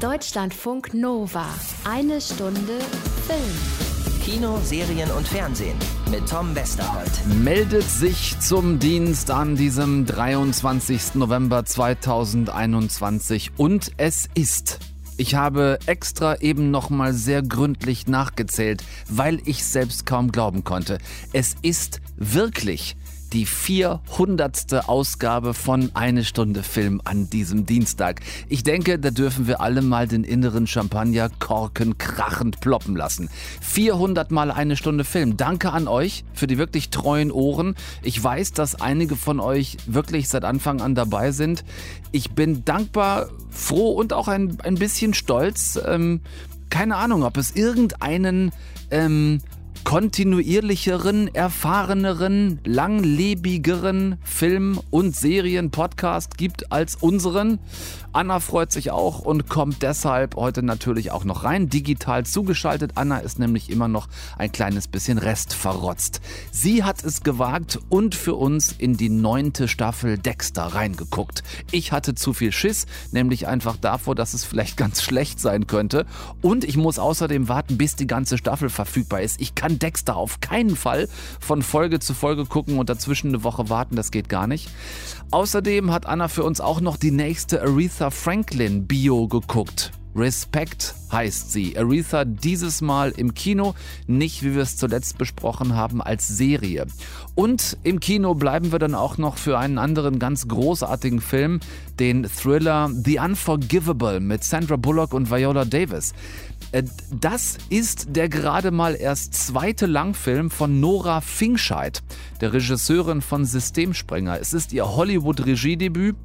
Deutschlandfunk Nova. Eine Stunde Film. Kino, Serien und Fernsehen mit Tom Westerholt. meldet sich zum Dienst an diesem 23. November 2021 und es ist. Ich habe extra eben noch mal sehr gründlich nachgezählt, weil ich selbst kaum glauben konnte. Es ist wirklich die 400. Ausgabe von Eine Stunde Film an diesem Dienstag. Ich denke, da dürfen wir alle mal den inneren Champagner korken krachend ploppen lassen. 400 mal eine Stunde Film. Danke an euch für die wirklich treuen Ohren. Ich weiß, dass einige von euch wirklich seit Anfang an dabei sind. Ich bin dankbar, froh und auch ein, ein bisschen stolz. Ähm, keine Ahnung, ob es irgendeinen ähm, kontinuierlicheren, erfahreneren, langlebigeren Film- und Serienpodcast gibt als unseren. Anna freut sich auch und kommt deshalb heute natürlich auch noch rein, digital zugeschaltet. Anna ist nämlich immer noch ein kleines bisschen restverrotzt. Sie hat es gewagt und für uns in die neunte Staffel Dexter reingeguckt. Ich hatte zu viel Schiss, nämlich einfach davor, dass es vielleicht ganz schlecht sein könnte. Und ich muss außerdem warten, bis die ganze Staffel verfügbar ist. Ich kann Dexter auf keinen Fall von Folge zu Folge gucken und dazwischen eine Woche warten, das geht gar nicht. Außerdem hat Anna für uns auch noch die nächste Aretha Franklin Bio geguckt. Respect heißt sie. Aretha dieses Mal im Kino, nicht wie wir es zuletzt besprochen haben, als Serie. Und im Kino bleiben wir dann auch noch für einen anderen ganz großartigen Film, den Thriller The Unforgivable mit Sandra Bullock und Viola Davis. Äh, Das ist der gerade mal erst zweite Langfilm von Nora Fingscheid, der Regisseurin von Systemsprenger. Es ist ihr Hollywood-Regiedebüt.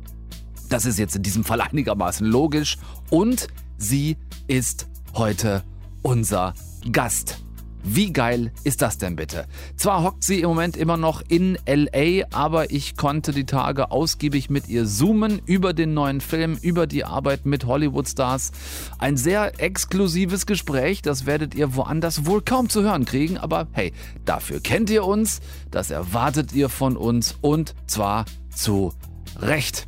Das ist jetzt in diesem Fall einigermaßen logisch. Und sie ist heute unser Gast. Wie geil ist das denn bitte? Zwar hockt sie im Moment immer noch in LA, aber ich konnte die Tage ausgiebig mit ihr zoomen über den neuen Film, über die Arbeit mit Hollywood-Stars. Ein sehr exklusives Gespräch, das werdet ihr woanders wohl kaum zu hören kriegen, aber hey, dafür kennt ihr uns, das erwartet ihr von uns und zwar zu Recht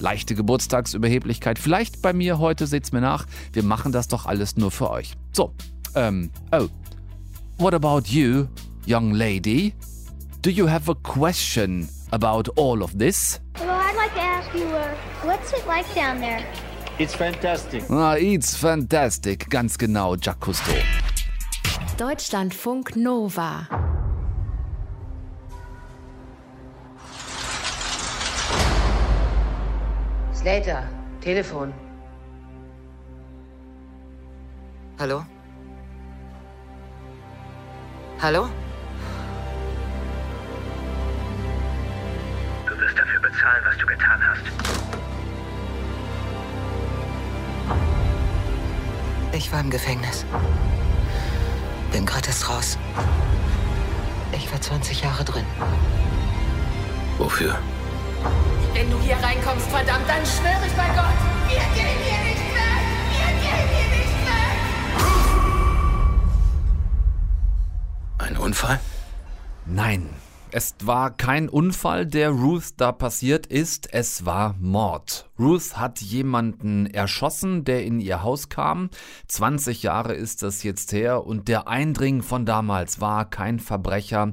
leichte Geburtstagsüberheblichkeit. Vielleicht bei mir heute, seht's mir nach. Wir machen das doch alles nur für euch. So, ähm, oh. What about you, young lady? Do you have a question about all of this? Well, I'd like to ask you, uh, what's it like down there? It's fantastic. Ah, it's fantastic. Ganz genau, Jacques Cousteau. Deutschlandfunk Nova. Slater, Telefon. Hallo? Hallo? Du wirst dafür bezahlen, was du getan hast. Ich war im Gefängnis. Bin gratis raus. Ich war 20 Jahre drin. Wofür? Wenn du hier reinkommst, verdammt, dann schwöre ich bei Gott, wir gehen hier nicht weg! Wir gehen hier nicht weg! Ein Unfall? Nein, es war kein Unfall, der Ruth da passiert ist, es war Mord. Ruth hat jemanden erschossen, der in ihr Haus kam. 20 Jahre ist das jetzt her und der Eindring von damals war kein Verbrecher,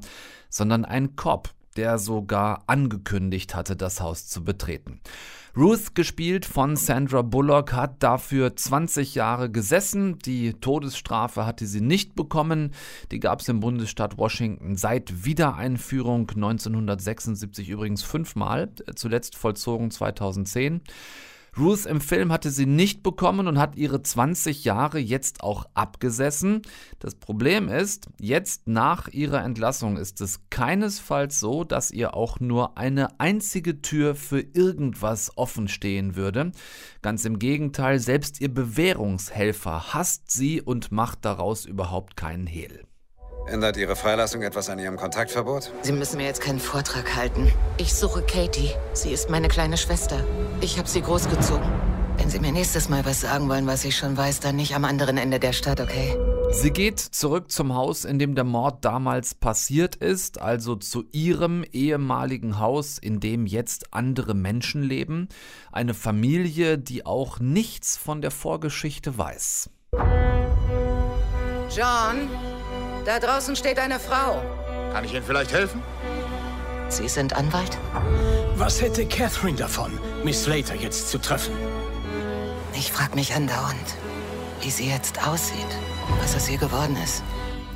sondern ein Cop, der sogar angekündigt hatte, das Haus zu betreten. Ruth, gespielt von Sandra Bullock, hat dafür 20 Jahre gesessen. Die Todesstrafe hatte sie nicht bekommen. Die gab es im Bundesstaat Washington seit Wiedereinführung 1976 übrigens fünfmal, zuletzt vollzogen 2010. Ruth im Film hatte sie nicht bekommen und hat ihre 20 Jahre jetzt auch abgesessen. Das Problem ist, jetzt nach ihrer Entlassung ist es keinesfalls so, dass ihr auch nur eine einzige Tür für irgendwas offen stehen würde. Ganz im Gegenteil, selbst ihr Bewährungshelfer hasst sie und macht daraus überhaupt keinen Hehl. Ändert Ihre Freilassung etwas an Ihrem Kontaktverbot? Sie müssen mir jetzt keinen Vortrag halten. Ich suche Katie. Sie ist meine kleine Schwester. Ich habe sie großgezogen. Wenn Sie mir nächstes Mal was sagen wollen, was ich schon weiß, dann nicht am anderen Ende der Stadt, okay? Sie geht zurück zum Haus, in dem der Mord damals passiert ist, also zu ihrem ehemaligen Haus, in dem jetzt andere Menschen leben. Eine Familie, die auch nichts von der Vorgeschichte weiß. John, da draußen steht eine Frau. Kann ich Ihnen vielleicht helfen? Sie sind Anwalt? Was hätte Catherine davon, Miss Slater jetzt zu treffen? Ich frag mich andauernd, wie sie jetzt aussieht, was aus ihr geworden ist.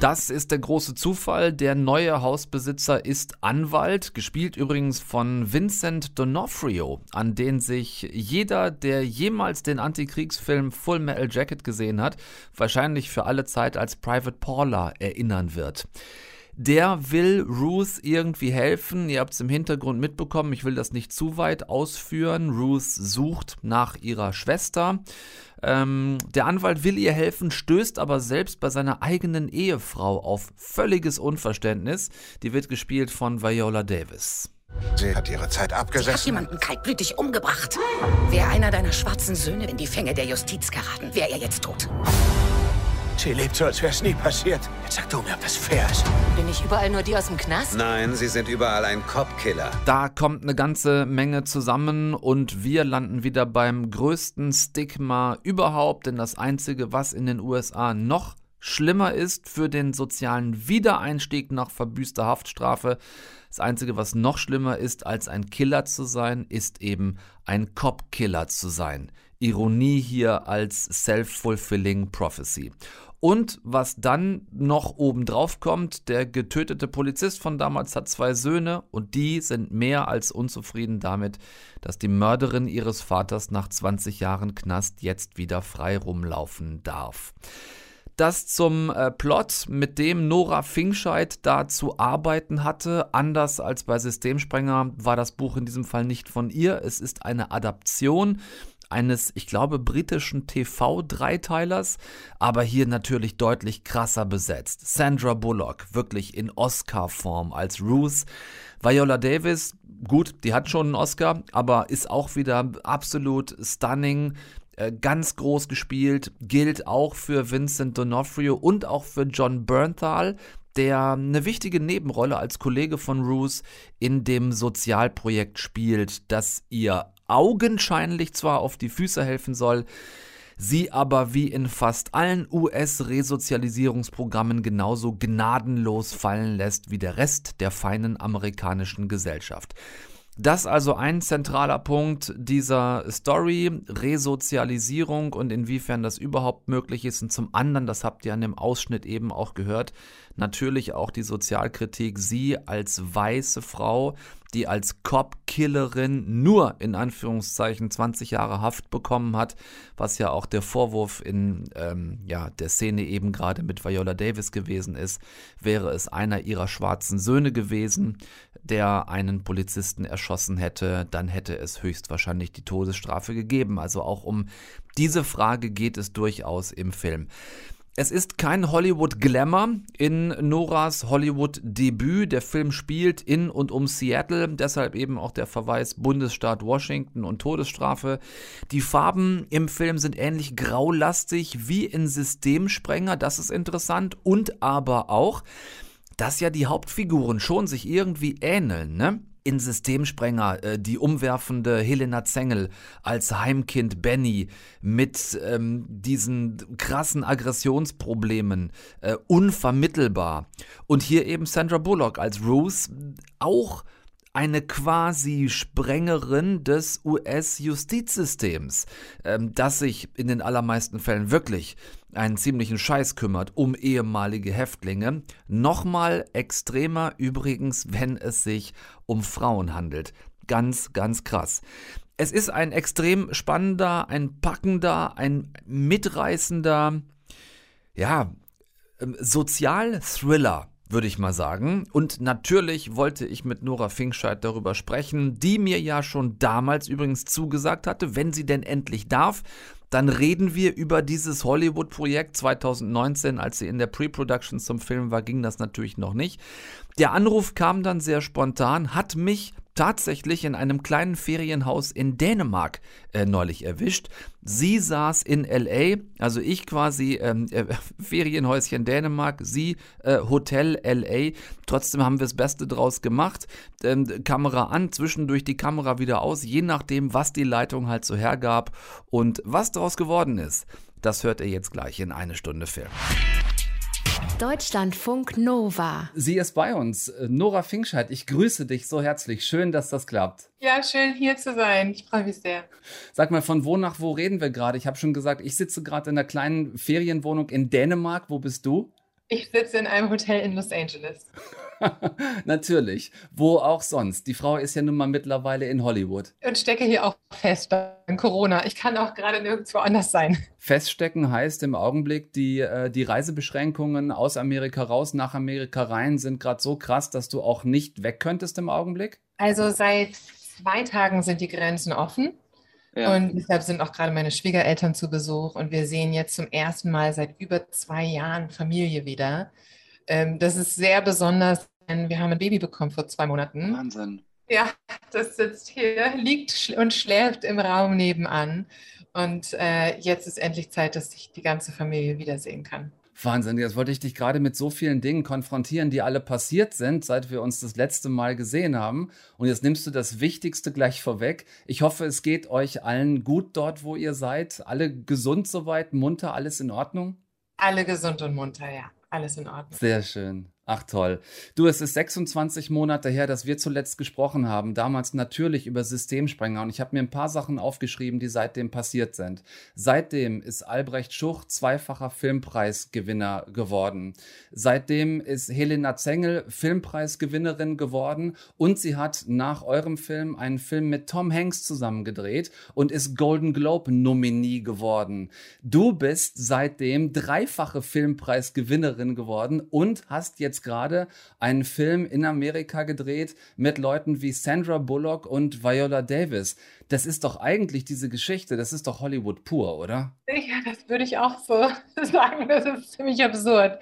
Das ist der große Zufall. Der neue Hausbesitzer ist Anwalt, gespielt übrigens von Vincent D'Onofrio, an den sich jeder, der jemals den Antikriegsfilm Full Metal Jacket gesehen hat, wahrscheinlich für alle Zeit als Private Paula erinnern wird. Der will Ruth irgendwie helfen. Ihr habt es im Hintergrund mitbekommen. Ich will das nicht zu weit ausführen. Ruth sucht nach ihrer Schwester. Ähm, der Anwalt will ihr helfen, stößt aber selbst bei seiner eigenen Ehefrau auf völliges Unverständnis. Die wird gespielt von Viola Davis. Sie hat ihre Zeit abgesessen. Sie hat jemanden kaltblütig umgebracht. Wäre einer deiner schwarzen Söhne in die Fänge der Justiz geraten, wäre er jetzt tot. Sie lebt so, als wäre es nie passiert. Jetzt sag du mir, ob das fair ist. Bin ich überall nur die aus dem Knast? Nein, Sie sind überall ein Cop-Killer. Da kommt eine ganze Menge zusammen und wir landen wieder beim größten Stigma überhaupt, denn das Einzige, was in den USA noch schlimmer ist für den sozialen Wiedereinstieg nach verbüßter Haftstrafe, das Einzige, was noch schlimmer ist, als ein Killer zu sein, ist eben ein Cop-Killer zu sein. Ironie hier als Self-Fulfilling Prophecy. Und was dann noch obendrauf kommt, der getötete Polizist von damals hat zwei Söhne und die sind mehr als unzufrieden damit, dass die Mörderin ihres Vaters nach 20 Jahren Knast jetzt wieder frei rumlaufen darf. Das zum äh, Plot, mit dem Nora Fingscheid da zu arbeiten hatte. Anders als bei Systemsprenger war das Buch in diesem Fall nicht von ihr. Es ist eine Adaption eines, ich glaube, britischen TV-Dreiteilers, aber hier natürlich deutlich krasser besetzt. Sandra Bullock, wirklich in Oscar-Form als Ruth. Viola Davis, gut, die hat schon einen Oscar, aber ist auch wieder absolut stunning äh, ganz groß gespielt, gilt auch für Vincent D'Onofrio und auch für John Bernthal, der eine wichtige Nebenrolle als Kollege von Ruth in dem Sozialprojekt spielt, das ihr augenscheinlich zwar auf die Füße helfen soll, sie aber wie in fast allen US-Resozialisierungsprogrammen genauso gnadenlos fallen lässt wie der Rest der feinen amerikanischen Gesellschaft. Das also ein zentraler Punkt dieser Story, Resozialisierung und inwiefern das überhaupt möglich ist. Und zum anderen, das habt ihr an dem Ausschnitt eben auch gehört, natürlich auch die Sozialkritik, sie als weiße Frau, die als Cop-Killerin nur in Anführungszeichen 20 Jahre Haft bekommen hat, was ja auch der Vorwurf in ähm, ja, der Szene eben gerade mit Viola Davis gewesen ist, wäre es einer ihrer schwarzen Söhne gewesen, der einen Polizisten erschossen hätte, dann hätte es höchstwahrscheinlich die Todesstrafe gegeben. Also auch um diese Frage geht es durchaus im Film. Es ist kein Hollywood-Glamour in Noras Hollywood-Debüt. Der Film spielt in und um Seattle, deshalb eben auch der Verweis Bundesstaat Washington und Todesstrafe. Die Farben im Film sind ähnlich graulastig wie in Systemsprenger, das ist interessant. Und aber auch, dass ja die Hauptfiguren schon sich irgendwie ähneln, ne? in Systemsprenger äh, die umwerfende Helena Zengel als Heimkind Benny mit ähm, diesen krassen Aggressionsproblemen äh, unvermittelbar. Und hier eben Sandra Bullock als Ruth auch eine quasi Sprengerin des US-Justizsystems, ähm, das sich in den allermeisten Fällen wirklich einen ziemlichen Scheiß kümmert um ehemalige Häftlinge. Nochmal extremer übrigens, wenn es sich um Frauen handelt. Ganz, ganz krass. Es ist ein extrem spannender, ein packender, ein mitreißender, ja, ähm, Sozial-Thriller würde ich mal sagen. Und natürlich wollte ich mit Nora Finkscheid darüber sprechen, die mir ja schon damals übrigens zugesagt hatte, wenn sie denn endlich darf, dann reden wir über dieses Hollywood-Projekt 2019. Als sie in der Pre-Production zum Film war, ging das natürlich noch nicht. Der Anruf kam dann sehr spontan, hat mich tatsächlich in einem kleinen Ferienhaus in Dänemark äh, neulich erwischt. Sie saß in LA, also ich quasi ähm, äh, Ferienhäuschen Dänemark, sie äh, Hotel LA. Trotzdem haben wir das Beste draus gemacht. Ähm, Kamera an, zwischendurch die Kamera wieder aus, je nachdem, was die Leitung halt so hergab und was daraus geworden ist. Das hört ihr jetzt gleich in eine Stunde Film. Deutschlandfunk Nova. Sie ist bei uns. Nora Finkscheid, ich grüße dich so herzlich. Schön, dass das klappt. Ja, schön hier zu sein. Ich freue mich sehr. Sag mal, von wo nach wo reden wir gerade? Ich habe schon gesagt, ich sitze gerade in einer kleinen Ferienwohnung in Dänemark. Wo bist du? Ich sitze in einem Hotel in Los Angeles. Natürlich. Wo auch sonst. Die Frau ist ja nun mal mittlerweile in Hollywood. Und stecke hier auch fest bei Corona. Ich kann auch gerade nirgendwo anders sein. Feststecken heißt im Augenblick, die, äh, die Reisebeschränkungen aus Amerika raus, nach Amerika rein sind gerade so krass, dass du auch nicht weg könntest im Augenblick? Also seit zwei Tagen sind die Grenzen offen. Ja. Und deshalb sind auch gerade meine Schwiegereltern zu Besuch und wir sehen jetzt zum ersten Mal seit über zwei Jahren Familie wieder. Ähm, das ist sehr besonders, wir haben ein Baby bekommen vor zwei Monaten. Wahnsinn. Ja, das sitzt hier, liegt und schläft im Raum nebenan. Und äh, jetzt ist endlich Zeit, dass ich die ganze Familie wiedersehen kann. Wahnsinn, jetzt wollte ich dich gerade mit so vielen Dingen konfrontieren, die alle passiert sind, seit wir uns das letzte Mal gesehen haben. Und jetzt nimmst du das Wichtigste gleich vorweg. Ich hoffe, es geht euch allen gut dort, wo ihr seid. Alle gesund soweit, munter, alles in Ordnung? Alle gesund und munter, ja. Alles in Ordnung. Sehr schön. Ach toll. Du, es ist 26 Monate her, dass wir zuletzt gesprochen haben. Damals natürlich über Systemsprenger. Und ich habe mir ein paar Sachen aufgeschrieben, die seitdem passiert sind. Seitdem ist Albrecht Schuch zweifacher Filmpreisgewinner geworden. Seitdem ist Helena Zengel Filmpreisgewinnerin geworden. Und sie hat nach eurem Film einen Film mit Tom Hanks zusammengedreht und ist Golden Globe Nominee geworden. Du bist seitdem dreifache Filmpreisgewinnerin geworden und hast jetzt jetzt gerade einen Film in Amerika gedreht mit Leuten wie Sandra Bullock und Viola Davis. Das ist doch eigentlich diese Geschichte, das ist doch Hollywood pur, oder? Ja, das würde ich auch so sagen. Das ist ziemlich absurd.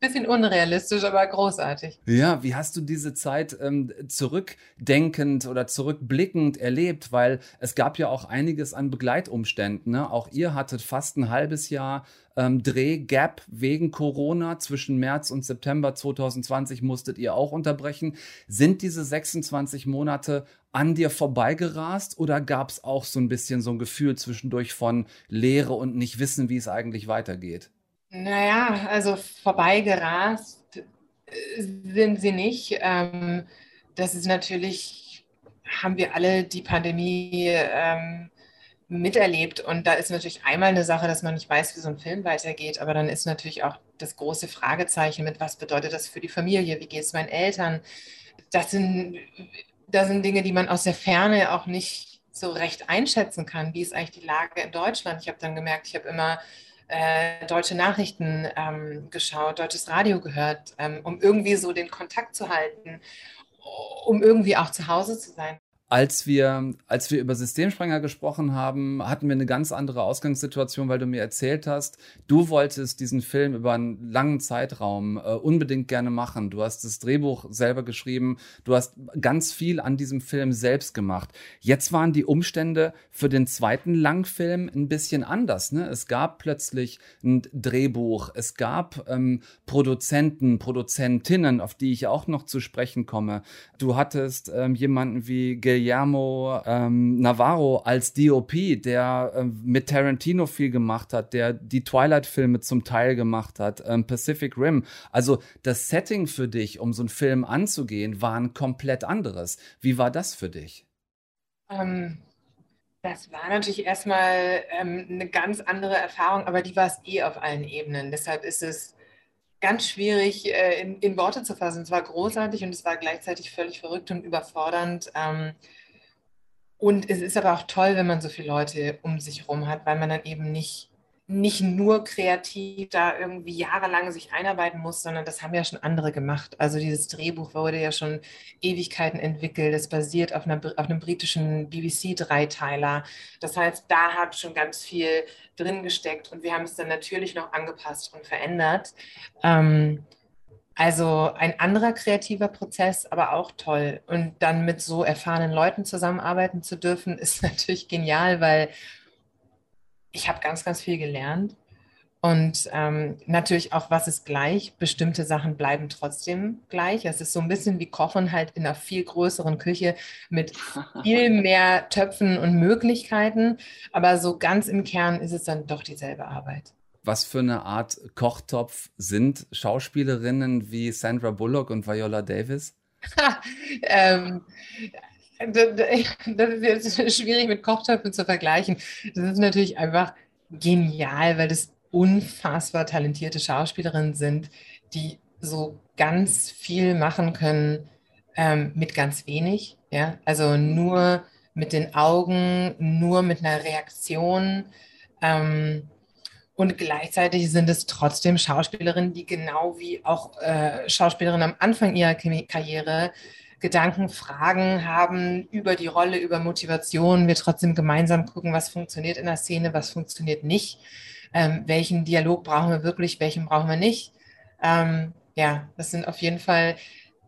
Bisschen unrealistisch, aber großartig. Ja, wie hast du diese Zeit ähm, zurückdenkend oder zurückblickend erlebt? Weil es gab ja auch einiges an Begleitumständen. Ne? Auch ihr hattet fast ein halbes Jahr ähm, Drehgap wegen Corona. Zwischen März und September 2020 musstet ihr auch unterbrechen. Sind diese 26 Monate an dir vorbeigerast oder gab es auch so ein bisschen so ein Gefühl zwischendurch von Leere und nicht wissen, wie es eigentlich weitergeht? Naja, also vorbeigerast äh, sind sie nicht. Ähm, das ist natürlich, haben wir alle die Pandemie ähm, miterlebt. Und da ist natürlich einmal eine Sache, dass man nicht weiß, wie so ein Film weitergeht, aber dann ist natürlich auch das große Fragezeichen mit, was bedeutet das für die Familie, wie geht es meinen Eltern. Das sind, das sind Dinge, die man aus der Ferne auch nicht so recht einschätzen kann. Wie ist eigentlich die Lage in Deutschland? Ich habe dann gemerkt, ich habe immer äh, deutsche Nachrichten ähm, geschaut, deutsches Radio gehört, ähm, um irgendwie so den Kontakt zu halten, um irgendwie auch zu Hause zu sein als wir, als wir über Systemsprenger gesprochen haben, hatten wir eine ganz andere Ausgangssituation, weil du mir erzählt hast, du wolltest diesen Film über einen langen Zeitraum äh, unbedingt gerne machen. Du hast das Drehbuch selber geschrieben, du hast ganz viel an diesem Film selbst gemacht. Jetzt waren die Umstände für den zweiten Langfilm ein bisschen anders. Ne? Es gab plötzlich ein Drehbuch, es gab ähm, Produzenten, Produzentinnen, auf die ich auch noch zu sprechen komme. Du hattest ähm, jemanden wie Gil Guillermo ähm, Navarro als DOP, der äh, mit Tarantino viel gemacht hat, der die Twilight-Filme zum Teil gemacht hat, ähm, Pacific Rim. Also das Setting für dich, um so einen Film anzugehen, war ein komplett anderes. Wie war das für dich? Ähm, das war natürlich erstmal ähm, eine ganz andere Erfahrung, aber die war es eh auf allen Ebenen. Deshalb ist es ganz schwierig äh, in, in, Worte zu fassen. Es war großartig und es war gleichzeitig völlig verrückt und überfordernd. Ähm, und es ist aber auch toll, wenn man so viele Leute um sich herum hat, weil man dann eben nicht nicht nur kreativ da irgendwie jahrelang sich einarbeiten muss, sondern das haben ja schon andere gemacht. Also dieses Drehbuch wurde ja schon Ewigkeiten entwickelt. Es basiert auf, einer, auf einem britischen BBC-Dreiteiler. Das heißt, da hat schon ganz viel drin gesteckt und wir haben es dann natürlich noch angepasst und verändert. Ähm, also ein anderer kreativer Prozess, aber auch toll. Und dann mit so erfahrenen Leuten zusammenarbeiten zu dürfen, ist natürlich genial, weil ich habe ganz, ganz viel gelernt. Und ähm, natürlich auch, was ist gleich? Bestimmte Sachen bleiben trotzdem gleich. Es ist so ein bisschen wie Kochen halt in einer viel größeren Küche mit viel mehr Töpfen und Möglichkeiten. Aber so ganz im Kern ist es dann doch dieselbe Arbeit. Was für eine Art Kochtopf sind Schauspielerinnen wie Sandra Bullock und Viola Davis? ähm, das ist jetzt schwierig mit Kochtöpfen zu vergleichen. Das ist natürlich einfach genial, weil das unfassbar talentierte Schauspielerinnen sind, die so ganz viel machen können ähm, mit ganz wenig. Ja? Also nur mit den Augen, nur mit einer Reaktion. Ähm, und gleichzeitig sind es trotzdem Schauspielerinnen, die genau wie auch äh, Schauspielerinnen am Anfang ihrer Karriere Gedanken, Fragen haben über die Rolle, über Motivation, wir trotzdem gemeinsam gucken, was funktioniert in der Szene, was funktioniert nicht, ähm, welchen Dialog brauchen wir wirklich, welchen brauchen wir nicht. Ähm, ja, das sind auf jeden Fall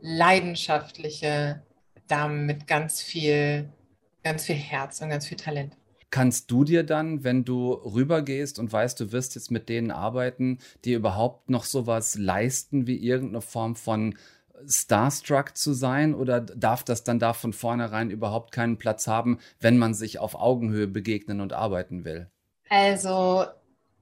leidenschaftliche Damen mit ganz viel, ganz viel Herz und ganz viel Talent. Kannst du dir dann, wenn du rübergehst und weißt, du wirst jetzt mit denen arbeiten, dir überhaupt noch sowas leisten wie irgendeine Form von starstruck zu sein oder darf das dann da von vornherein überhaupt keinen Platz haben, wenn man sich auf Augenhöhe begegnen und arbeiten will? Also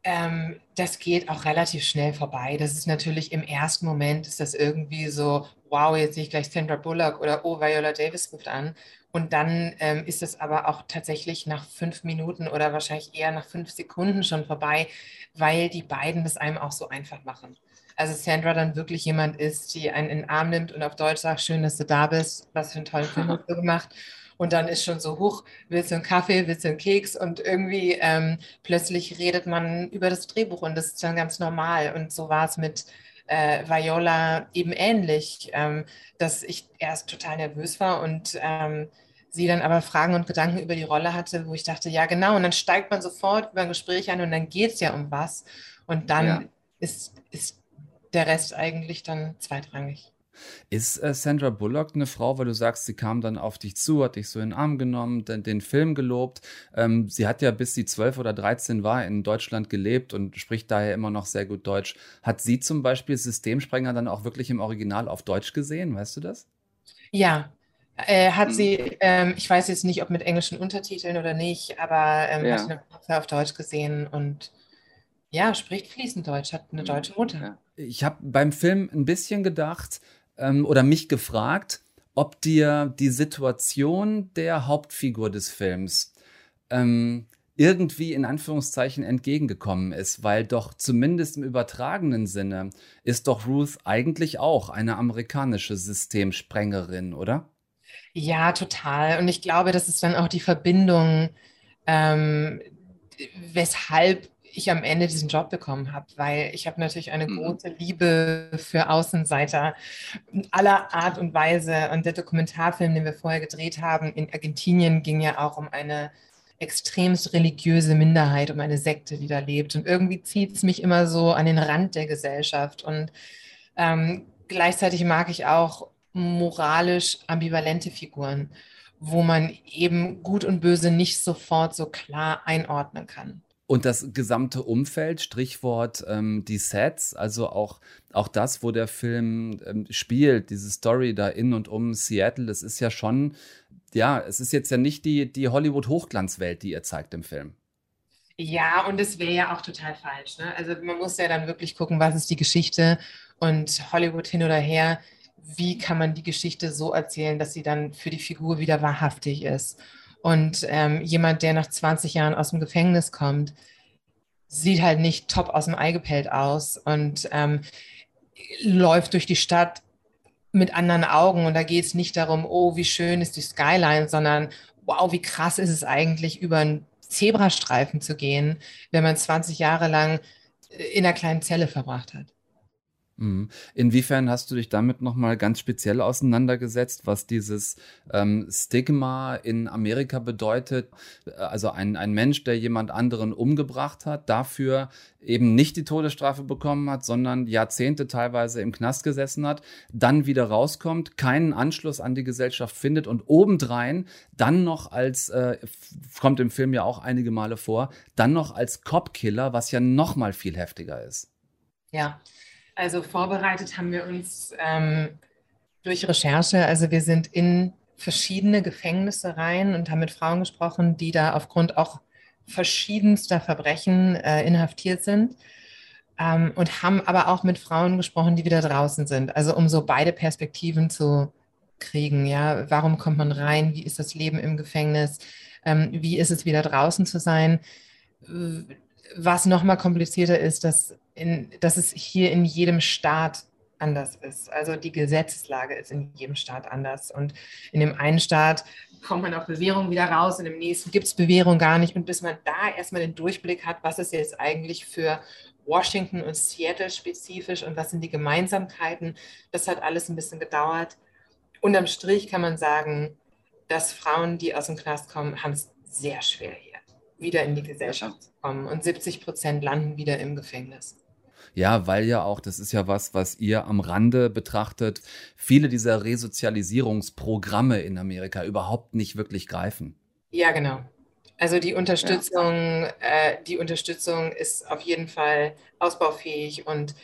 ähm, das geht auch relativ schnell vorbei. Das ist natürlich im ersten Moment ist das irgendwie so, wow, jetzt sehe ich gleich Sandra Bullock oder oh, Viola Davis ruft an. Und dann ähm, ist es aber auch tatsächlich nach fünf Minuten oder wahrscheinlich eher nach fünf Sekunden schon vorbei, weil die beiden das einem auch so einfach machen also Sandra dann wirklich jemand ist, die einen in den Arm nimmt und auf Deutsch sagt, schön, dass du da bist, was für einen tollen Film hast du gemacht. Und dann ist schon so hoch, willst du einen Kaffee, willst du einen Keks? Und irgendwie ähm, plötzlich redet man über das Drehbuch und das ist dann ganz normal. Und so war es mit äh, Viola eben ähnlich, ähm, dass ich erst total nervös war und ähm, sie dann aber Fragen und Gedanken über die Rolle hatte, wo ich dachte, ja genau, und dann steigt man sofort über ein Gespräch an und dann geht es ja um was. Und dann ja. ist, ist der Rest eigentlich dann zweitrangig. Ist äh, Sandra Bullock eine Frau, weil du sagst, sie kam dann auf dich zu, hat dich so in den Arm genommen, den, den Film gelobt. Ähm, sie hat ja bis sie zwölf oder dreizehn war in Deutschland gelebt und spricht daher immer noch sehr gut Deutsch. Hat sie zum Beispiel Systemsprenger dann auch wirklich im Original auf Deutsch gesehen? Weißt du das? Ja, äh, hat hm. sie, ähm, ich weiß jetzt nicht, ob mit englischen Untertiteln oder nicht, aber ähm, ja. hat sie auf Deutsch gesehen und ja, spricht fließend Deutsch, hat eine deutsche Mutter. Ich habe beim Film ein bisschen gedacht ähm, oder mich gefragt, ob dir die Situation der Hauptfigur des Films ähm, irgendwie in Anführungszeichen entgegengekommen ist, weil doch zumindest im übertragenen Sinne ist doch Ruth eigentlich auch eine amerikanische Systemsprengerin, oder? Ja, total. Und ich glaube, das ist dann auch die Verbindung, ähm, weshalb ich am Ende diesen Job bekommen habe, weil ich habe natürlich eine mhm. große Liebe für Außenseiter aller Art und Weise. Und der Dokumentarfilm, den wir vorher gedreht haben in Argentinien, ging ja auch um eine extremst religiöse Minderheit, um eine Sekte, die da lebt. Und irgendwie zieht es mich immer so an den Rand der Gesellschaft. Und ähm, gleichzeitig mag ich auch moralisch ambivalente Figuren, wo man eben Gut und Böse nicht sofort so klar einordnen kann. Und das gesamte Umfeld, Strichwort ähm, die Sets, also auch, auch das, wo der Film ähm, spielt, diese Story da in und um Seattle, das ist ja schon, ja, es ist jetzt ja nicht die, die Hollywood-Hochglanzwelt, die ihr zeigt im Film. Ja, und es wäre ja auch total falsch. Ne? Also man muss ja dann wirklich gucken, was ist die Geschichte und Hollywood hin oder her, wie kann man die Geschichte so erzählen, dass sie dann für die Figur wieder wahrhaftig ist. Und ähm, jemand, der nach 20 Jahren aus dem Gefängnis kommt, sieht halt nicht top aus dem Ei gepellt aus und ähm, läuft durch die Stadt mit anderen Augen. Und da geht es nicht darum, oh, wie schön ist die Skyline, sondern wow, wie krass ist es eigentlich, über ein Zebrastreifen zu gehen, wenn man 20 Jahre lang in einer kleinen Zelle verbracht hat. Mhm. Inwiefern hast du dich damit nochmal ganz speziell auseinandergesetzt, was dieses ähm, Stigma in Amerika bedeutet? Also ein, ein Mensch, der jemand anderen umgebracht hat, dafür eben nicht die Todesstrafe bekommen hat, sondern Jahrzehnte teilweise im Knast gesessen hat, dann wieder rauskommt, keinen Anschluss an die Gesellschaft findet und obendrein dann noch als, äh, kommt im Film ja auch einige Male vor, dann noch als Cop-Killer, was ja nochmal viel heftiger ist. Ja, also vorbereitet haben wir uns ähm, durch Recherche. Also wir sind in verschiedene Gefängnisse rein und haben mit Frauen gesprochen, die da aufgrund auch verschiedenster Verbrechen äh, inhaftiert sind. Ähm, und haben aber auch mit Frauen gesprochen, die wieder draußen sind. Also um so beide Perspektiven zu kriegen. Ja, warum kommt man rein? Wie ist das Leben im Gefängnis? Ähm, wie ist es wieder draußen zu sein? Was nochmal komplizierter ist, dass in, dass es hier in jedem Staat anders ist. Also die Gesetzeslage ist in jedem Staat anders. Und in dem einen Staat kommt man auf Bewährung wieder raus, in dem nächsten gibt es Bewährung gar nicht. Und bis man da erstmal den Durchblick hat, was ist jetzt eigentlich für Washington und Seattle spezifisch und was sind die Gemeinsamkeiten, das hat alles ein bisschen gedauert. Unterm Strich kann man sagen, dass Frauen, die aus dem Knast kommen, haben es sehr schwer hier, wieder in die Gesellschaft zu kommen. Und 70 Prozent landen wieder im Gefängnis. Ja, weil ja auch, das ist ja was, was ihr am Rande betrachtet, viele dieser Resozialisierungsprogramme in Amerika überhaupt nicht wirklich greifen. Ja, genau. Also die Unterstützung, ja. äh, die Unterstützung ist auf jeden Fall ausbaufähig und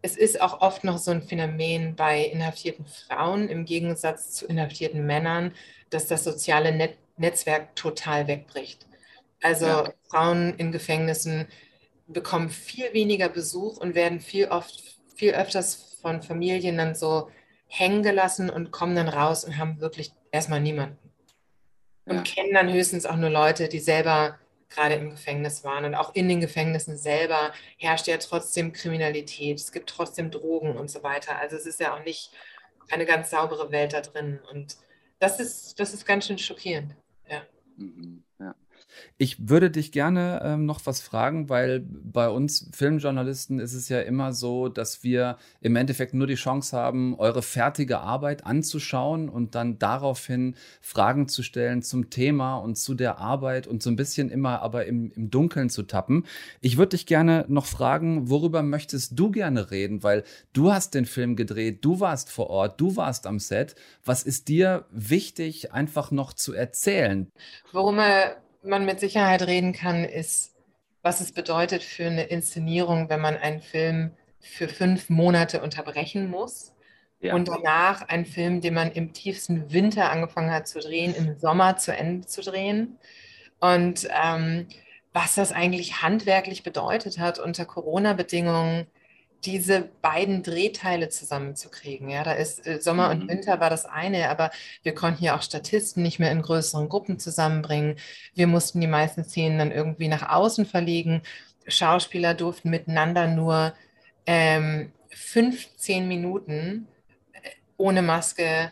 es ist auch oft noch so ein Phänomen bei inhaftierten Frauen im Gegensatz zu inhaftierten Männern, dass das soziale Net Netzwerk total wegbricht. Also ja. Frauen in Gefängnissen bekommen viel weniger Besuch und werden viel oft, viel öfters von Familien dann so hängen gelassen und kommen dann raus und haben wirklich erstmal niemanden. Und ja. kennen dann höchstens auch nur Leute, die selber gerade im Gefängnis waren. Und auch in den Gefängnissen selber herrscht ja trotzdem Kriminalität, es gibt trotzdem Drogen und so weiter. Also es ist ja auch nicht eine ganz saubere Welt da drin. Und das ist, das ist ganz schön schockierend. Ja. Mhm. Ich würde dich gerne ähm, noch was fragen, weil bei uns Filmjournalisten ist es ja immer so, dass wir im Endeffekt nur die Chance haben, eure fertige Arbeit anzuschauen und dann daraufhin Fragen zu stellen zum Thema und zu der Arbeit und so ein bisschen immer aber im, im Dunkeln zu tappen. Ich würde dich gerne noch fragen, worüber möchtest du gerne reden? Weil du hast den Film gedreht, du warst vor Ort, du warst am Set. Was ist dir wichtig, einfach noch zu erzählen? Worum er man mit Sicherheit reden kann, ist, was es bedeutet für eine Inszenierung, wenn man einen Film für fünf Monate unterbrechen muss ja. und danach einen Film, den man im tiefsten Winter angefangen hat zu drehen, im Sommer zu Ende zu drehen. Und ähm, was das eigentlich handwerklich bedeutet hat unter Corona-Bedingungen, diese beiden Drehteile zusammenzukriegen. Ja, da ist äh, Sommer mhm. und Winter war das eine, aber wir konnten ja auch Statisten nicht mehr in größeren Gruppen zusammenbringen. Wir mussten die meisten Szenen dann irgendwie nach außen verlegen. Schauspieler durften miteinander nur ähm, 15 Minuten äh, ohne Maske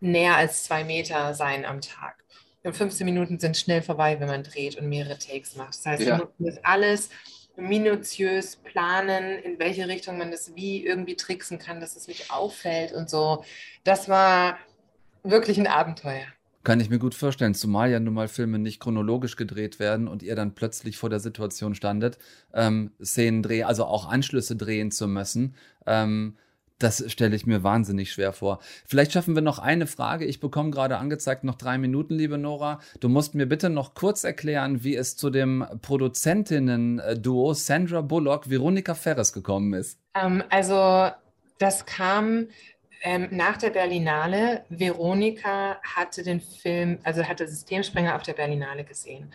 näher als zwei Meter sein am Tag. Und 15 Minuten sind schnell vorbei, wenn man dreht und mehrere Takes macht. Das heißt, ja. wir mussten das alles minutiös planen, in welche Richtung man das wie irgendwie tricksen kann, dass es nicht auffällt und so. Das war wirklich ein Abenteuer. Kann ich mir gut vorstellen, zumal ja nun mal Filme nicht chronologisch gedreht werden und ihr dann plötzlich vor der Situation standet, ähm, Szenen drehen, also auch Anschlüsse drehen zu müssen. Ähm, das stelle ich mir wahnsinnig schwer vor. Vielleicht schaffen wir noch eine Frage. Ich bekomme gerade angezeigt noch drei Minuten, liebe Nora. Du musst mir bitte noch kurz erklären, wie es zu dem Produzentinnen-Duo Sandra Bullock, Veronika Ferres gekommen ist. Ähm, also das kam ähm, nach der Berlinale. Veronika hatte den Film, also hatte Systemsprenger auf der Berlinale gesehen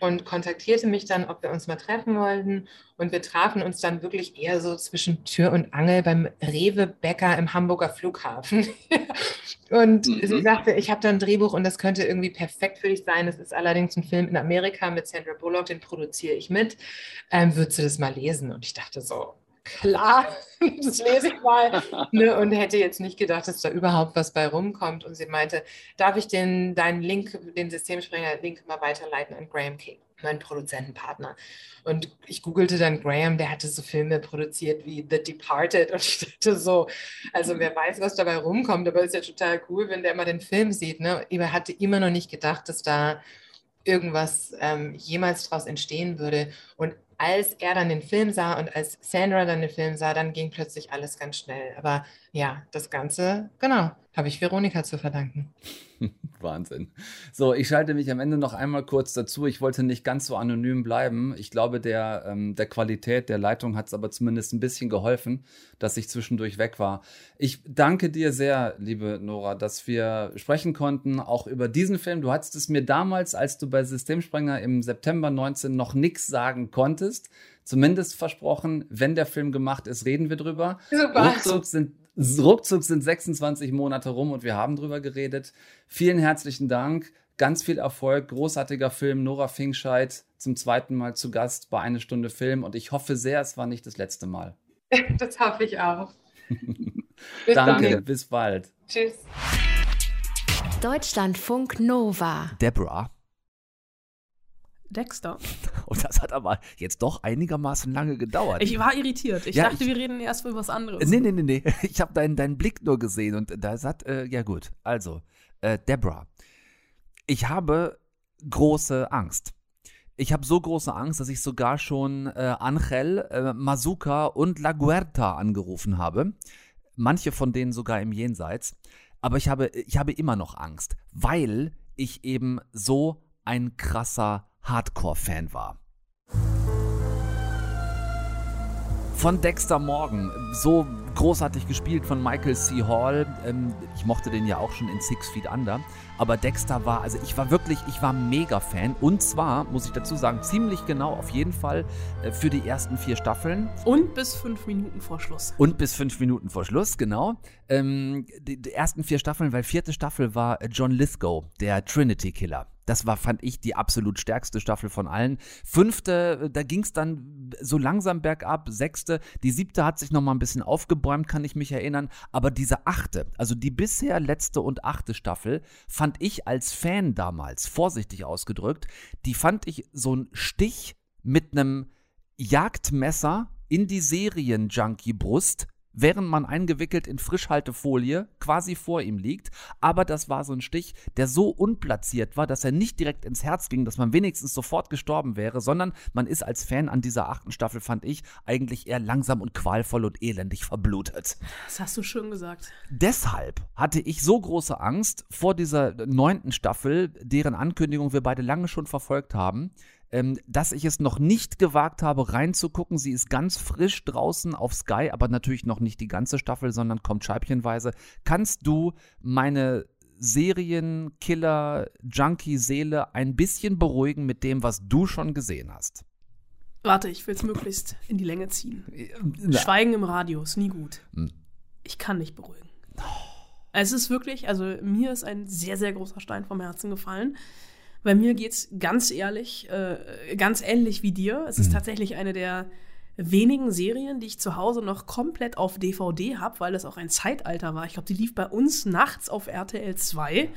und kontaktierte mich dann, ob wir uns mal treffen wollten. Und wir trafen uns dann wirklich eher so zwischen Tür und Angel beim Rewe Bäcker im Hamburger Flughafen. und mhm. sie sagte, ich habe da ein Drehbuch und das könnte irgendwie perfekt für dich sein. Das ist allerdings ein Film in Amerika mit Sandra Bullock, den produziere ich mit. Ähm, würdest du das mal lesen? Und ich dachte so, klar, das lese ich mal. Ne, und hätte jetzt nicht gedacht, dass da überhaupt was bei rumkommt. Und sie meinte, darf ich den, deinen Link, den Systemsprenger-Link mal weiterleiten an Graham King, meinen Produzentenpartner. Und ich googelte dann Graham, der hatte so Filme produziert wie The Departed und ich dachte so, also wer weiß, was dabei rumkommt, aber ist ja total cool, wenn der mal den Film sieht. Ne? Ich hatte immer noch nicht gedacht, dass da irgendwas ähm, jemals daraus entstehen würde. Und als er dann den Film sah und als Sandra dann den Film sah, dann ging plötzlich alles ganz schnell. Aber ja, das Ganze, genau, habe ich Veronika zu verdanken. Wahnsinn. So, ich schalte mich am Ende noch einmal kurz dazu. Ich wollte nicht ganz so anonym bleiben. Ich glaube, der, ähm, der Qualität der Leitung hat es aber zumindest ein bisschen geholfen, dass ich zwischendurch weg war. Ich danke dir sehr, liebe Nora, dass wir sprechen konnten, auch über diesen Film. Du hattest es mir damals, als du bei Systemsprenger im September 19 noch nichts sagen konntest, zumindest versprochen, wenn der Film gemacht ist, reden wir drüber. Super. Ruckzuck sind Ruckzuck sind 26 Monate rum und wir haben drüber geredet. Vielen herzlichen Dank. Ganz viel Erfolg. Großartiger Film. Nora Finkscheid zum zweiten Mal zu Gast bei Eine Stunde Film. Und ich hoffe sehr, es war nicht das letzte Mal. Das hoffe ich auch. bis Danke. Dann. Bis bald. Tschüss. Deutschlandfunk Nova. Deborah. Dexter. Und das hat aber jetzt doch einigermaßen lange gedauert. Ich war irritiert. Ich ja, dachte, ich, wir reden erst über was anderes. Nee, nee, nee, nee. Ich habe deinen, deinen Blick nur gesehen und da sagt, äh, ja gut. Also, äh, Deborah, ich habe große Angst. Ich habe so große Angst, dass ich sogar schon äh, Angel, äh, Mazuka und La Guerta angerufen habe. Manche von denen sogar im Jenseits. Aber ich habe, ich habe immer noch Angst, weil ich eben so ein krasser Hardcore-Fan war. Von Dexter Morgan, so großartig gespielt von Michael C. Hall. Ähm, ich mochte den ja auch schon in Six Feet Under. Aber Dexter war, also ich war wirklich, ich war mega Fan. Und zwar, muss ich dazu sagen, ziemlich genau auf jeden Fall äh, für die ersten vier Staffeln. Und bis fünf Minuten vor Schluss. Und bis fünf Minuten vor Schluss, genau. Ähm, die, die ersten vier Staffeln, weil vierte Staffel war John Lithgow, der Trinity Killer. Das war, fand ich, die absolut stärkste Staffel von allen. Fünfte, da ging es dann so langsam bergab. Sechste, die siebte hat sich noch mal ein bisschen aufgebäumt, kann ich mich erinnern. Aber diese achte, also die bisher letzte und achte Staffel, fand ich als Fan damals, vorsichtig ausgedrückt, die fand ich so ein Stich mit einem Jagdmesser in die Serien-Junkie-Brust während man eingewickelt in Frischhaltefolie quasi vor ihm liegt. Aber das war so ein Stich, der so unplatziert war, dass er nicht direkt ins Herz ging, dass man wenigstens sofort gestorben wäre, sondern man ist als Fan an dieser achten Staffel, fand ich, eigentlich eher langsam und qualvoll und elendig verblutet. Das hast du schön gesagt. Deshalb hatte ich so große Angst vor dieser neunten Staffel, deren Ankündigung wir beide lange schon verfolgt haben, ähm, dass ich es noch nicht gewagt habe, reinzugucken. Sie ist ganz frisch draußen auf Sky, aber natürlich noch nicht die ganze Staffel, sondern kommt scheibchenweise. Kannst du meine Serienkiller-Junkie-Seele ein bisschen beruhigen mit dem, was du schon gesehen hast? Warte, ich will es möglichst in die Länge ziehen. Schweigen im Radio ist nie gut. Hm. Ich kann nicht beruhigen. Es ist wirklich, also mir ist ein sehr, sehr großer Stein vom Herzen gefallen. Bei mir geht es ganz ehrlich, äh, ganz ähnlich wie dir. Es ist mhm. tatsächlich eine der wenigen Serien, die ich zu Hause noch komplett auf DVD habe, weil das auch ein Zeitalter war. Ich glaube, die lief bei uns nachts auf RTL 2.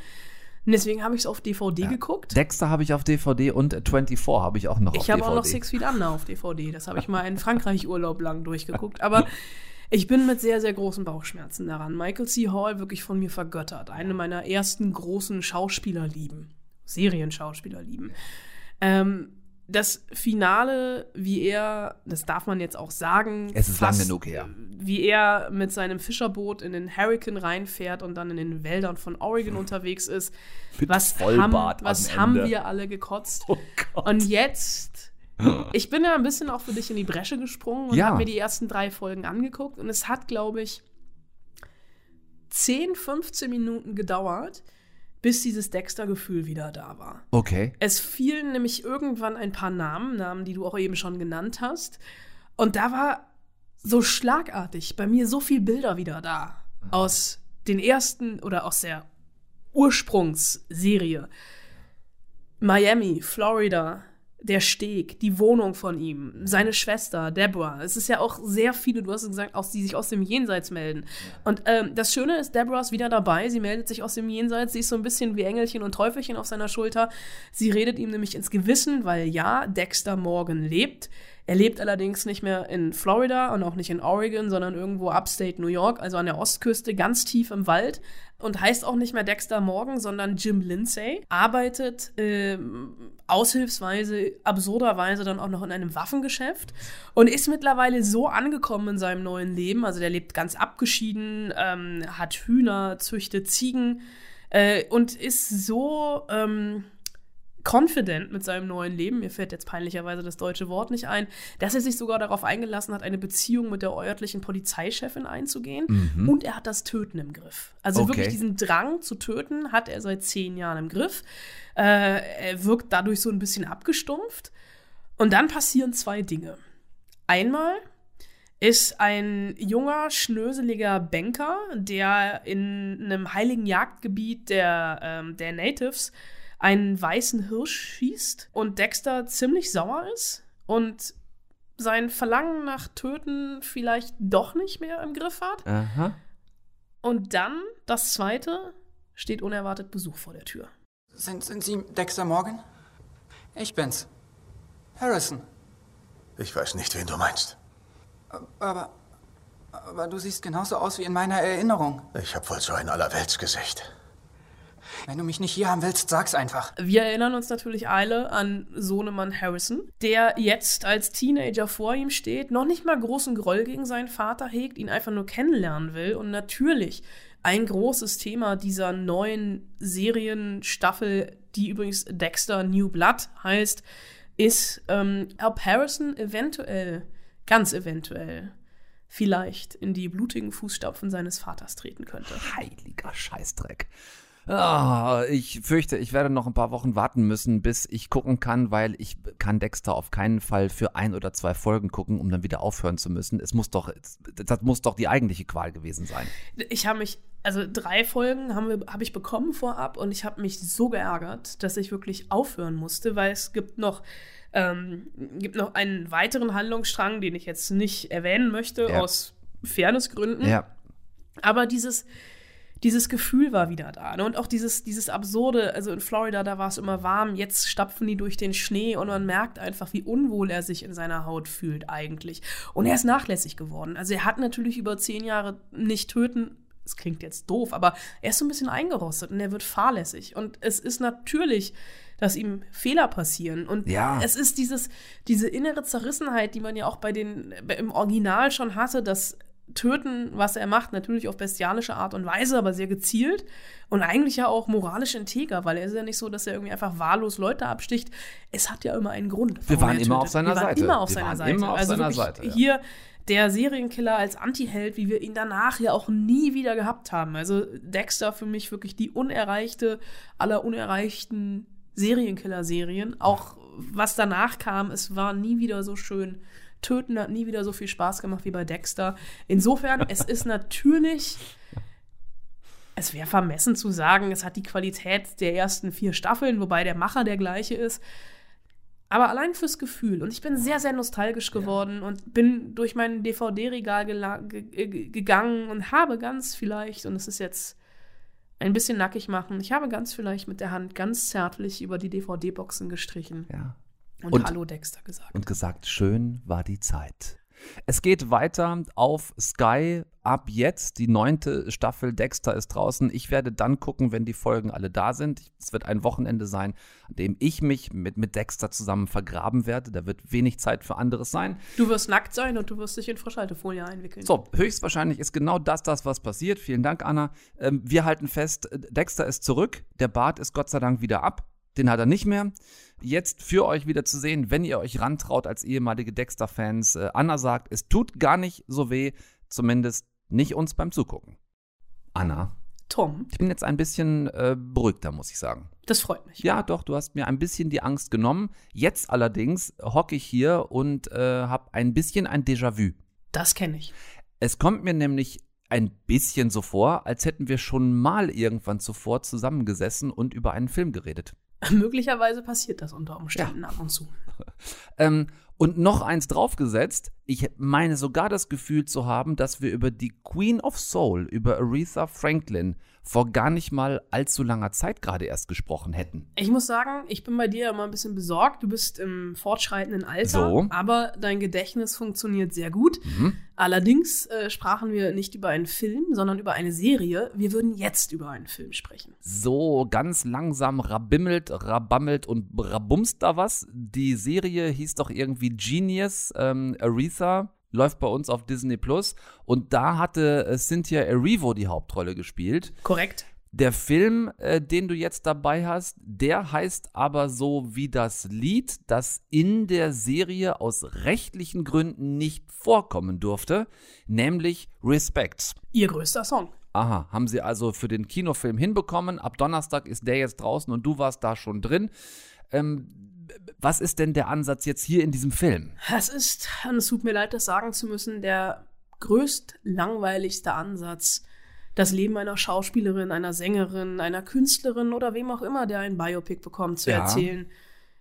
Und deswegen habe ich es auf DVD ja. geguckt. Dexter habe ich auf DVD und 24 habe ich auch noch ich auf DVD. Ich habe auch noch Six Feet Under auf DVD. Das habe ich mal in Frankreich Urlaub lang durchgeguckt. Aber ich bin mit sehr, sehr großen Bauchschmerzen daran. Michael C. Hall wirklich von mir vergöttert. Eine meiner ersten großen Schauspielerlieben. Serienschauspieler lieben. Ähm, das Finale, wie er, das darf man jetzt auch sagen, es ist lang genug her, wie er mit seinem Fischerboot in den Hurricane reinfährt und dann in den Wäldern von Oregon unterwegs ist. Mit was Vollbart haben, was haben wir alle gekotzt? Oh Gott. Und jetzt, ich bin ja ein bisschen auch für dich in die Bresche gesprungen und ja. habe mir die ersten drei Folgen angeguckt und es hat, glaube ich, 10, 15 Minuten gedauert, bis dieses Dexter-Gefühl wieder da war. Okay. Es fielen nämlich irgendwann ein paar Namen, Namen, die du auch eben schon genannt hast. Und da war so schlagartig bei mir so viel Bilder wieder da. Aus den ersten oder aus der Ursprungsserie. Miami, Florida, der Steg, die Wohnung von ihm, seine Schwester, Deborah. Es ist ja auch sehr viele, du hast es gesagt, aus, die sich aus dem Jenseits melden. Und ähm, das Schöne ist, Deborah ist wieder dabei. Sie meldet sich aus dem Jenseits. Sie ist so ein bisschen wie Engelchen und Teufelchen auf seiner Schulter. Sie redet ihm nämlich ins Gewissen, weil ja, Dexter Morgan lebt. Er lebt allerdings nicht mehr in Florida und auch nicht in Oregon, sondern irgendwo upstate New York, also an der Ostküste, ganz tief im Wald. Und heißt auch nicht mehr Dexter Morgan, sondern Jim Lindsay. Arbeitet äh, aushilfsweise, absurderweise dann auch noch in einem Waffengeschäft und ist mittlerweile so angekommen in seinem neuen Leben. Also der lebt ganz abgeschieden, ähm, hat Hühner, züchtet Ziegen äh, und ist so. Ähm, confident mit seinem neuen Leben, mir fällt jetzt peinlicherweise das deutsche Wort nicht ein, dass er sich sogar darauf eingelassen hat, eine Beziehung mit der örtlichen Polizeichefin einzugehen. Mhm. Und er hat das Töten im Griff. Also okay. wirklich diesen Drang zu töten hat er seit zehn Jahren im Griff. Äh, er wirkt dadurch so ein bisschen abgestumpft. Und dann passieren zwei Dinge. Einmal ist ein junger, schnöseliger Banker, der in einem heiligen Jagdgebiet der, ähm, der Natives einen weißen Hirsch schießt und Dexter ziemlich sauer ist und sein Verlangen nach Töten vielleicht doch nicht mehr im Griff hat. Aha. Und dann, das zweite, steht unerwartet Besuch vor der Tür. Sind, sind Sie Dexter Morgan? Ich bin's. Harrison. Ich weiß nicht, wen du meinst. Aber. Aber du siehst genauso aus wie in meiner Erinnerung. Ich hab wohl so ein Allerweltsgesicht. Wenn du mich nicht hier haben willst, sag's einfach. Wir erinnern uns natürlich alle an Sohnemann Harrison, der jetzt als Teenager vor ihm steht, noch nicht mal großen Groll gegen seinen Vater hegt, ihn einfach nur kennenlernen will und natürlich ein großes Thema dieser neuen Serienstaffel, die übrigens Dexter New Blood heißt, ist, ähm, ob Harrison eventuell, ganz eventuell, vielleicht in die blutigen Fußstapfen seines Vaters treten könnte. Heiliger Scheißdreck. Oh, ich fürchte, ich werde noch ein paar Wochen warten müssen, bis ich gucken kann, weil ich kann Dexter auf keinen Fall für ein oder zwei Folgen gucken, um dann wieder aufhören zu müssen. Es muss doch, das muss doch die eigentliche Qual gewesen sein. Ich habe mich, also drei Folgen habe hab ich bekommen vorab und ich habe mich so geärgert, dass ich wirklich aufhören musste, weil es gibt noch ähm, gibt noch einen weiteren Handlungsstrang, den ich jetzt nicht erwähnen möchte, ja. aus Fairnessgründen. Ja. Aber dieses, dieses Gefühl war wieder da. Ne? Und auch dieses, dieses Absurde, also in Florida, da war es immer warm, jetzt stapfen die durch den Schnee und man merkt einfach, wie unwohl er sich in seiner Haut fühlt eigentlich. Und er ist nachlässig geworden. Also er hat natürlich über zehn Jahre nicht töten. Es klingt jetzt doof, aber er ist so ein bisschen eingerostet und er wird fahrlässig. Und es ist natürlich dass ihm Fehler passieren. Und ja. es ist dieses, diese innere Zerrissenheit, die man ja auch bei den, im Original schon hatte, dass töten, was er macht, natürlich auf bestialische Art und Weise, aber sehr gezielt und eigentlich ja auch moralisch integer, weil er ist ja nicht so, dass er irgendwie einfach wahllos Leute absticht. Es hat ja immer einen Grund. Wir waren immer auf seiner wir Seite. Immer auf wir seiner waren Seite. Auf also seiner Seite. Ja. Hier der Serienkiller als Antiheld, wie wir ihn danach ja auch nie wieder gehabt haben. Also Dexter für mich wirklich die unerreichte aller unerreichten Serienkiller-Serien. Auch was danach kam, es war nie wieder so schön Töten hat nie wieder so viel Spaß gemacht wie bei Dexter. Insofern, es ist natürlich. Es wäre vermessen zu sagen, es hat die Qualität der ersten vier Staffeln, wobei der Macher der gleiche ist. Aber allein fürs Gefühl. Und ich bin sehr, sehr nostalgisch geworden ja. und bin durch mein DVD-Regal ge gegangen und habe ganz vielleicht, und es ist jetzt ein bisschen nackig machen, ich habe ganz vielleicht mit der Hand ganz zärtlich über die DVD-Boxen gestrichen. Ja. Und, und Hallo Dexter gesagt. Und gesagt, schön war die Zeit. Es geht weiter auf Sky. Ab jetzt, die neunte Staffel Dexter ist draußen. Ich werde dann gucken, wenn die Folgen alle da sind. Es wird ein Wochenende sein, an dem ich mich mit, mit Dexter zusammen vergraben werde. Da wird wenig Zeit für anderes sein. Du wirst nackt sein und du wirst dich in Frischhaltefolie einwickeln. So, höchstwahrscheinlich ist genau das das, was passiert. Vielen Dank, Anna. Ähm, wir halten fest, Dexter ist zurück. Der Bart ist Gott sei Dank wieder ab. Den hat er nicht mehr. Jetzt für euch wieder zu sehen, wenn ihr euch rantraut als ehemalige Dexter-Fans. Äh, Anna sagt, es tut gar nicht so weh, zumindest nicht uns beim Zugucken. Anna. Tom. Ich bin jetzt ein bisschen äh, beruhigter, muss ich sagen. Das freut mich. Ja, doch, du hast mir ein bisschen die Angst genommen. Jetzt allerdings hocke ich hier und äh, habe ein bisschen ein Déjà-vu. Das kenne ich. Es kommt mir nämlich ein bisschen so vor, als hätten wir schon mal irgendwann zuvor zusammengesessen und über einen Film geredet. Möglicherweise passiert das unter Umständen ja. ab und zu. ähm, und noch eins draufgesetzt. Ich meine sogar das Gefühl zu haben, dass wir über die Queen of Soul, über Aretha Franklin, vor gar nicht mal allzu langer Zeit gerade erst gesprochen hätten. Ich muss sagen, ich bin bei dir immer ein bisschen besorgt. Du bist im fortschreitenden Alter, So. aber dein Gedächtnis funktioniert sehr gut. Mhm. Allerdings äh, sprachen wir nicht über einen Film, sondern über eine Serie. Wir würden jetzt über einen Film sprechen. So ganz langsam rabimmelt, rabammelt und rabumst da was. Die Serie hieß doch irgendwie Genius. Ähm, Aretha läuft bei uns auf Disney Plus. Und da hatte äh, Cynthia Erivo die Hauptrolle gespielt. Korrekt. Der Film, äh, den du jetzt dabei hast, der heißt aber so wie das Lied, das in der Serie aus rechtlichen Gründen nicht vorkommen durfte, nämlich Respect. Ihr größter Song. Aha, haben sie also für den Kinofilm hinbekommen. Ab Donnerstag ist der jetzt draußen und du warst da schon drin. Ähm, was ist denn der Ansatz jetzt hier in diesem Film? Es ist, und es tut mir leid, das sagen zu müssen, der größt langweiligste Ansatz, das Leben einer Schauspielerin, einer Sängerin, einer Künstlerin oder wem auch immer, der ein Biopic bekommt, zu Ja. erzählen.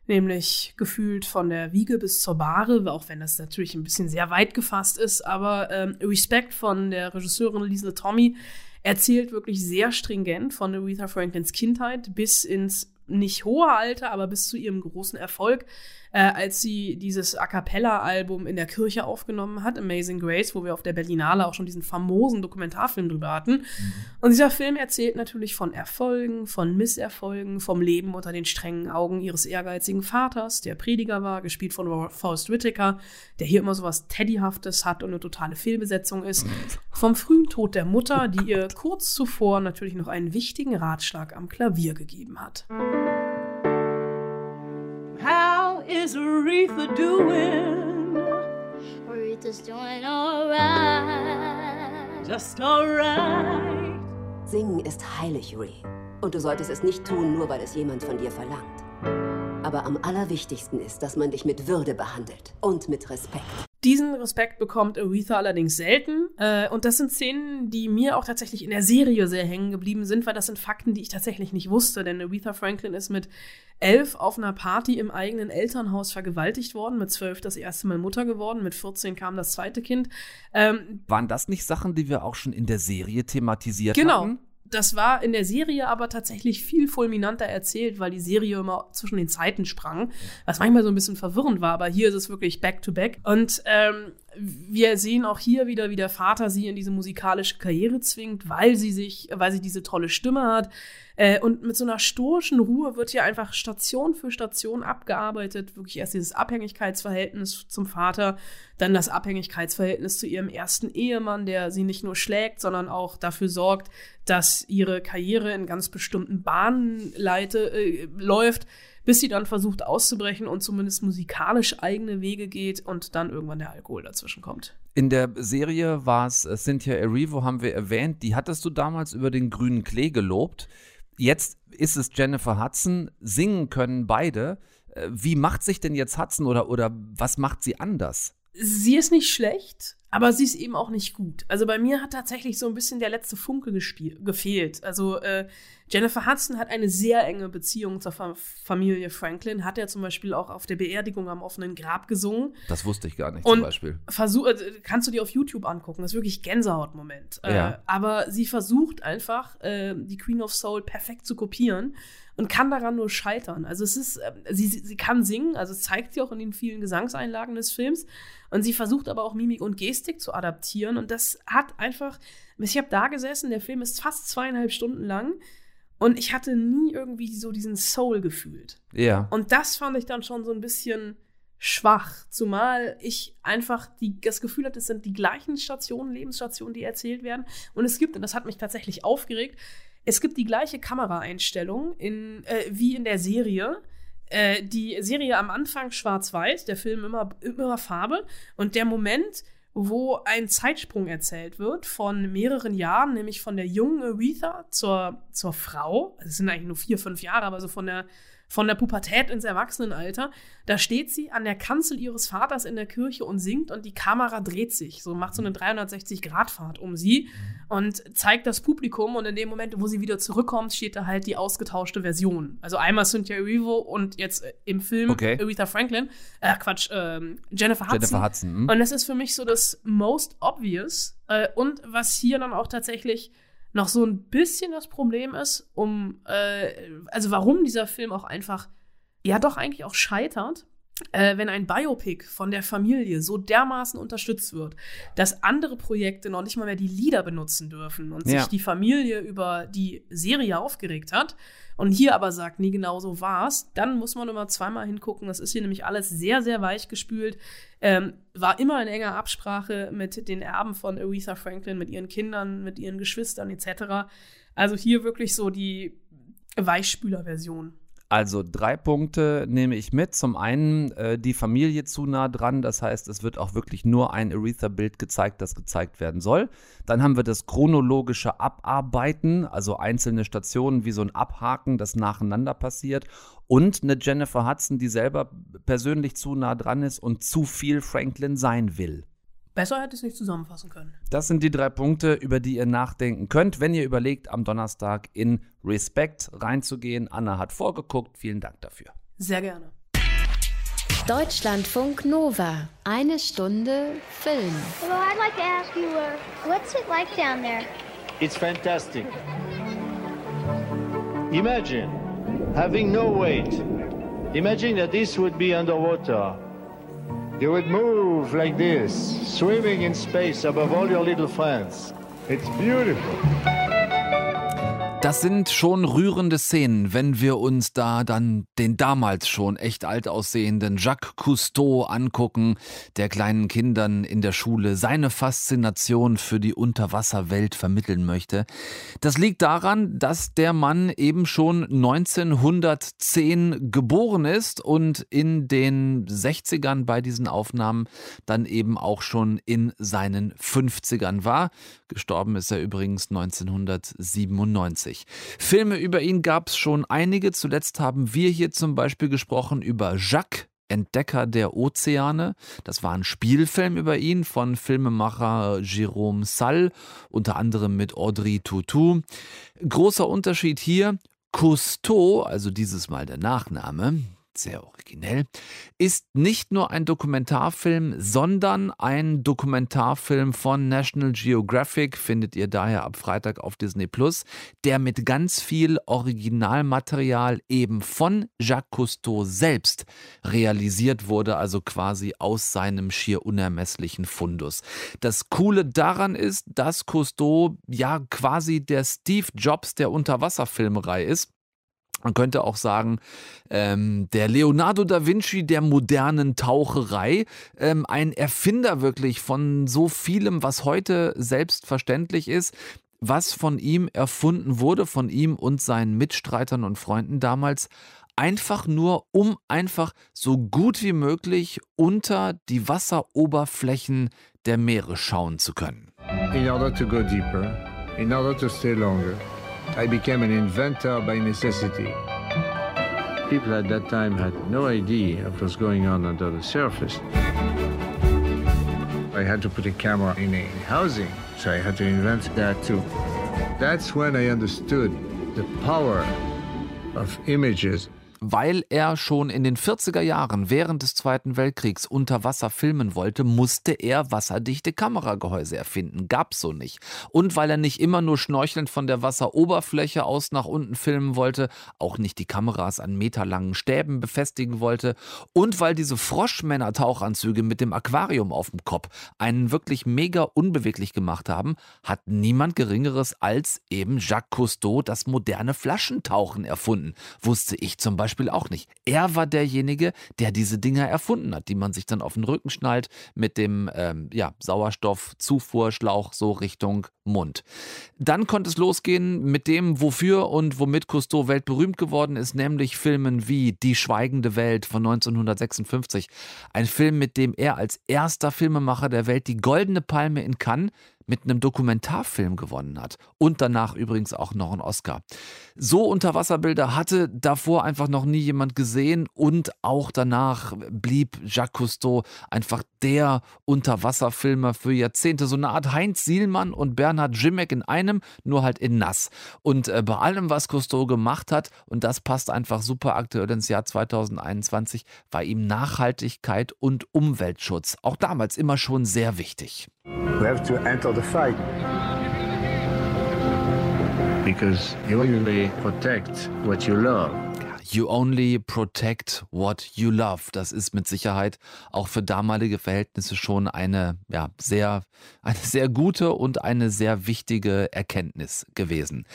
Nämlich gefühlt von der Wiege bis zur Bahre, auch wenn das natürlich ein bisschen sehr weit gefasst ist. Aber ähm, Respect von der Regisseurin Liesle Tommy erzählt wirklich sehr stringent von Aretha Franklins Kindheit bis ins nicht hohe Alter, aber bis zu ihrem großen Erfolg, äh, als sie dieses A cappella-Album in der Kirche aufgenommen hat, Amazing Grace, wo wir auf der Berlinale auch schon diesen famosen Dokumentarfilm drüber hatten. Und dieser Film erzählt natürlich von Erfolgen, von Misserfolgen, vom Leben unter den strengen Augen ihres ehrgeizigen Vaters, der Prediger war, gespielt von Forrest Whitaker, der hier immer so was Teddyhaftes hat und eine totale Fehlbesetzung ist. Vom frühen Tod der Mutter, die ihr kurz zuvor natürlich noch einen wichtigen Ratschlag am Klavier gegeben hat. Is Aretha doing? Aretha's doing alright. Just alright. Singen ist heilig, Ree. Und du solltest es nicht tun, nur weil es jemand von dir verlangt. Aber am allerwichtigsten ist, dass man dich mit Würde behandelt und mit Respekt. Diesen Respekt bekommt Aretha allerdings selten. Äh, und das sind Szenen, die mir auch tatsächlich in der Serie sehr hängen geblieben sind, weil das sind Fakten, die ich tatsächlich nicht wusste. Denn Aretha Franklin ist mit elf auf einer Party im eigenen Elternhaus vergewaltigt worden, mit zwölf das erste Mal Mutter geworden, mit 14 kam das zweite Kind. Ähm, Waren das nicht Sachen, die wir auch schon in der Serie thematisiert genau. hatten? Das war in der Serie aber tatsächlich viel fulminanter erzählt, weil die Serie immer zwischen den Zeiten sprang, was manchmal so ein bisschen verwirrend war, aber hier ist es wirklich back to back. Und ähm, wir sehen auch hier wieder, wie der Vater sie in diese musikalische Karriere zwingt, weil sie sich, weil sie diese tolle Stimme hat. Äh, und mit so einer stoischen Ruhe wird hier einfach Station für Station abgearbeitet. Wirklich erst dieses Abhängigkeitsverhältnis zum Vater, dann das Abhängigkeitsverhältnis zu ihrem ersten Ehemann, der sie nicht nur schlägt, sondern auch dafür sorgt, dass ihre Karriere in ganz bestimmten Bahnen leite, äh, läuft, bis sie dann versucht auszubrechen und zumindest musikalisch eigene Wege geht und dann irgendwann der Alkohol dazwischen kommt. In der Serie war es äh, Cynthia Erivo, haben wir erwähnt. Die hattest du damals über den grünen Klee gelobt. Jetzt ist es Jennifer Hudson. Singen können beide. Äh, Wie macht sich denn jetzt Hudson oder, oder was macht sie anders? Sie ist nicht schlecht, aber sie ist eben auch nicht gut. Also bei mir hat tatsächlich so ein bisschen der letzte Funke gefehlt. Also äh, Jennifer Hudson hat eine sehr enge Beziehung zur Fa Familie Franklin, hat ja zum Beispiel auch auf der Beerdigung am offenen Grab gesungen. Das wusste ich gar nicht Und zum Beispiel. Versuch, äh, kannst du dir auf YouTube angucken, das ist wirklich Gänsehautmoment. Ja. Äh, aber sie versucht einfach, äh, die Queen of Soul perfekt zu kopieren und kann daran nur scheitern. Also es ist, äh, sie, sie kann singen, also zeigt sie auch in den vielen Gesangseinlagen des Films. Und sie versucht aber auch Mimik und Gestik zu adaptieren. Und das hat einfach, ich habe da gesessen, der Film ist fast zweieinhalb Stunden lang. Und ich hatte nie irgendwie so diesen Soul gefühlt. Ja. Und das fand ich dann schon so ein bisschen schwach, zumal ich einfach die, das Gefühl hatte, es sind die gleichen Stationen, Lebensstationen, die erzählt werden. Und es gibt, und das hat mich tatsächlich aufgeregt, es gibt die gleiche Kameraeinstellung in, äh, wie in der Serie. Äh, die Serie am Anfang schwarz-weiß, der Film immer, immer Farbe. Und der Moment, wo ein Zeitsprung erzählt wird von mehreren Jahren, nämlich von der jungen Aretha zur, zur Frau. Also Es sind eigentlich nur vier, fünf Jahre, aber so von der, von der Pubertät ins Erwachsenenalter. Da steht sie an der Kanzel ihres Vaters in der Kirche und singt und die Kamera dreht sich, so macht so eine 360-Grad-Fahrt um sie und zeigt das Publikum und in dem Moment, wo sie wieder zurückkommt, steht da halt die ausgetauschte Version. Also einmal Cynthia Erivo und jetzt äh, im Film Okay. Aretha Franklin, äh, Quatsch, ähm, Jennifer Hudson. Jennifer Hudson, hm. Und das ist für mich so das most obvious äh, und was hier dann auch tatsächlich noch so ein bisschen das Problem ist, um, äh, also warum dieser Film auch einfach, ja doch eigentlich auch scheitert, äh, wenn ein Biopic von der Familie so dermaßen unterstützt wird, dass andere Projekte noch nicht mal mehr die Lieder benutzen dürfen und Ja. sich die Familie über die Serie aufgeregt hat und hier aber sagt, nie genau so war's, dann muss man immer zweimal hingucken. Das ist hier nämlich alles sehr, sehr weich gespült. Ähm, war immer in enger Absprache mit den Erben von Aretha Franklin, mit ihren Kindern, mit ihren Geschwistern etc. Also hier wirklich so die Weichspüler-Version. Also drei Punkte nehme ich mit. Zum einen äh, die Familie zu nah dran, das heißt, es wird auch wirklich nur ein Aretha-Bild gezeigt, das gezeigt werden soll. Dann haben wir das chronologische Abarbeiten, also einzelne Stationen wie so ein Abhaken, das nacheinander passiert. Und eine Jennifer Hudson, die selber persönlich zu nah dran ist und zu viel Franklin sein will. Besser hätte ich es nicht zusammenfassen können. Das sind die drei Punkte, über die ihr nachdenken könnt, wenn ihr überlegt, am Donnerstag in Respect reinzugehen. Anna hat vorgeguckt. Vielen Dank dafür. Sehr gerne. Deutschlandfunk Nova. Eine Stunde Film. Well, I'd like to ask you, uh, what's it like down there? It's fantastic. Imagine having no weight. Imagine that this would be underwater. You would move like this, swimming in space above all your little friends. It's beautiful. Das sind schon rührende Szenen, wenn wir uns da dann den damals schon echt alt aussehenden Jacques Cousteau angucken, der kleinen Kindern in der Schule seine Faszination für die Unterwasserwelt vermitteln möchte. Das liegt daran, dass der Mann eben schon 1910 geboren ist und in den 60ern bei diesen Aufnahmen dann eben auch schon in seinen 50ern war. Gestorben ist er übrigens 1997. Filme über ihn gab es schon einige. Zuletzt haben wir hier zum Beispiel gesprochen über Jacques. Entdecker der Ozeane. Das war ein Spielfilm über ihn von Filmemacher Jérôme Salle, unter anderem mit Audrey Tautou. Großer Unterschied hier, Cousteau, also dieses Mal der Nachname, sehr originell, ist nicht nur ein Dokumentarfilm, sondern ein Dokumentarfilm von National Geographic, findet ihr daher ab Freitag auf Disney Plus, der mit ganz viel Originalmaterial eben von Jacques Cousteau selbst realisiert wurde, also quasi aus seinem schier unermesslichen Fundus. Das Coole daran ist, dass Cousteau ja quasi der Steve Jobs der Unterwasserfilmerei ist. Man könnte auch sagen, ähm, der Leonardo da Vinci der modernen Taucherei, ähm, ein Erfinder wirklich von so vielem, was heute selbstverständlich ist, was von ihm erfunden wurde, von ihm und seinen Mitstreitern und Freunden damals, einfach nur, um einfach so gut wie möglich unter die Wasseroberflächen der Meere schauen zu können. In order to go deeper, in order to stay longer, I became an inventor by necessity. People at that time had no idea what was going on under the surface. I had to put a camera in a housing, so I had to invent that too. That's when I understood the power of images. Weil er schon in den 40er Jahren während des Zweiten Weltkriegs unter Wasser filmen wollte, musste er wasserdichte Kameragehäuse erfinden. Gab's so nicht. Und weil er nicht immer nur schnorchelnd von der Wasseroberfläche aus nach unten filmen wollte, auch nicht die Kameras an meterlangen Stäben befestigen wollte und weil diese Froschmänner-Tauchanzüge mit dem Aquarium auf dem Kopf einen wirklich mega unbeweglich gemacht haben, hat niemand Geringeres als eben Jacques Cousteau das moderne Flaschentauchen erfunden. Wusste ich zum Beispiel auch nicht. Er war derjenige, der diese Dinger erfunden hat, die man sich dann auf den Rücken schnallt mit dem ähm, ja, Sauerstoffzufuhrschlauch so Richtung Mund. Dann konnte es losgehen mit dem, wofür und womit Cousteau weltberühmt geworden ist, nämlich Filmen wie Die schweigende Welt von 1956. Ein Film, mit dem er als erster Filmemacher der Welt die Goldene Palme in Cannes mit einem Dokumentarfilm gewonnen hat und danach übrigens auch noch einen Oscar. So Unterwasserbilder hatte davor einfach noch nie jemand gesehen und auch danach blieb Jacques Cousteau einfach der Unterwasserfilmer für Jahrzehnte. So eine Art Heinz Sielmann und Bernhard Jimmeck in einem, nur halt in nass. Und äh, bei allem, was Cousteau gemacht hat, und das passt einfach super aktuell ins Jahr 2021, war ihm Nachhaltigkeit und Umweltschutz auch damals immer schon sehr wichtig. We have to enter the fight. Because you only protect what you love. You only protect what you love. Das ist mit Sicherheit auch für damalige Verhältnisse schon eine, ja, sehr, eine sehr gute und eine sehr wichtige Erkenntnis gewesen.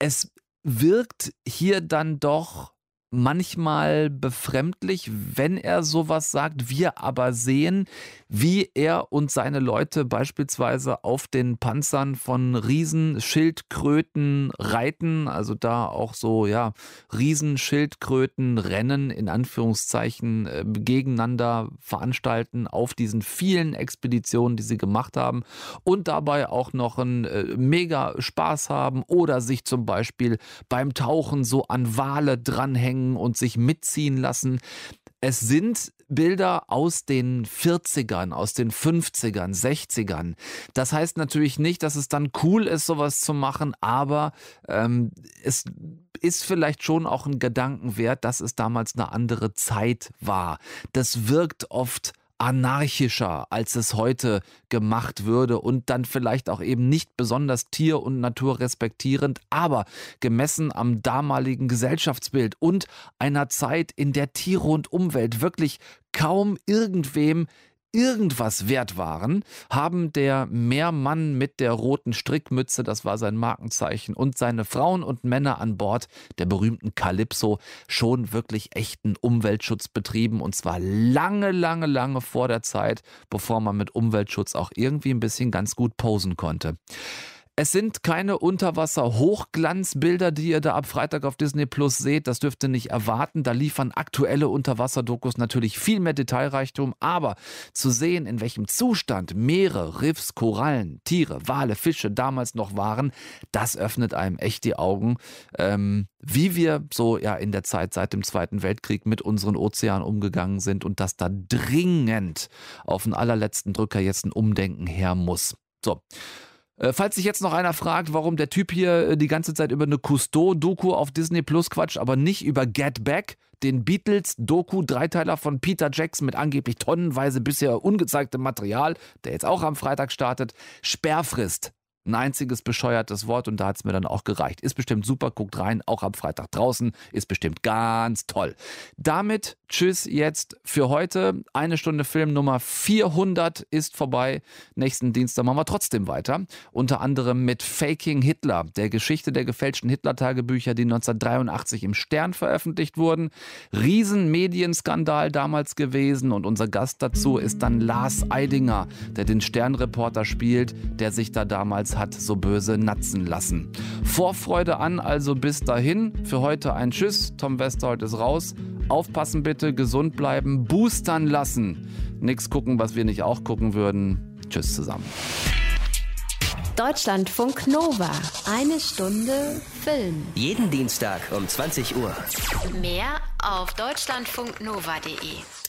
Es wirkt hier dann doch manchmal befremdlich, wenn er sowas sagt. Wir aber sehen, wie er und seine Leute beispielsweise auf den Panzern von Riesenschildkröten reiten, also da auch so, ja, Riesenschildkrötenrennen in Anführungszeichen äh, gegeneinander veranstalten auf diesen vielen Expeditionen, die sie gemacht haben und dabei auch noch einen äh, mega Spaß haben oder sich zum Beispiel beim Tauchen so an Wale dranhängen und sich mitziehen lassen. Es sind Bilder aus den 40ern, aus den 50ern, 60ern. Das heißt natürlich nicht, dass es dann cool ist, sowas zu machen, aber ähm, es ist vielleicht schon auch ein Gedanken wert, dass es damals eine andere Zeit war. Das wirkt oft anarchischer, als es heute gemacht würde und dann vielleicht auch eben nicht besonders tier- und naturrespektierend, aber gemessen am damaligen Gesellschaftsbild und einer Zeit, in der Tiere und Umwelt wirklich kaum irgendwem irgendwas wert waren, haben der Meermann mit der roten Strickmütze, das war sein Markenzeichen, und seine Frauen und Männer an Bord der berühmten Calypso schon wirklich echten Umweltschutz betrieben und zwar lange, lange, lange vor der Zeit, bevor man mit Umweltschutz auch irgendwie ein bisschen ganz gut posen konnte. Es sind keine Unterwasser-Hochglanzbilder, die ihr da ab Freitag auf Disney Plus seht. Das dürft ihr nicht erwarten. Da liefern aktuelle Unterwasserdokus natürlich viel mehr Detailreichtum. Aber zu sehen, in welchem Zustand Meere, Riffs, Korallen, Tiere, Wale, Fische damals noch waren, das öffnet einem echt die Augen, ähm, wie wir so ja in der Zeit seit dem Zweiten Weltkrieg mit unseren Ozeanen umgegangen sind und dass da dringend auf den allerletzten Drücker jetzt ein Umdenken her muss. So. Äh, falls sich jetzt noch einer fragt, warum der Typ hier äh, die ganze Zeit über eine Cousteau-Doku auf Disney Plus quatscht, aber nicht über Get Back, den Beatles-Doku-Dreiteiler von Peter Jackson mit angeblich tonnenweise bisher ungezeigtem Material, der jetzt auch am Freitag startet, Sperrfrist. Ein einziges bescheuertes Wort und da hat es mir dann auch gereicht. Ist bestimmt super, guckt rein, auch am Freitag draußen, ist bestimmt ganz toll. Damit tschüss jetzt für heute. Eine Stunde Film Nummer 400 ist vorbei. Nächsten Dienstag machen wir trotzdem weiter. Unter anderem mit Faking Hitler, der Geschichte der gefälschten Hitler-Tagebücher, die 1983 im Stern veröffentlicht wurden. Riesenmedienskandal damals gewesen und unser Gast dazu ist dann Lars Eidinger, der den Sternreporter spielt, der sich da damals hat so böse natzen lassen. Vorfreude an, also bis dahin. Für heute ein Tschüss. Tom Westerholt ist raus. Aufpassen bitte, gesund bleiben, boostern lassen. Nix gucken, was wir nicht auch gucken würden. Tschüss zusammen. Deutschlandfunk Nova. Eine Stunde Film. Jeden Dienstag um 20 Uhr. Mehr auf deutschlandfunknova.de.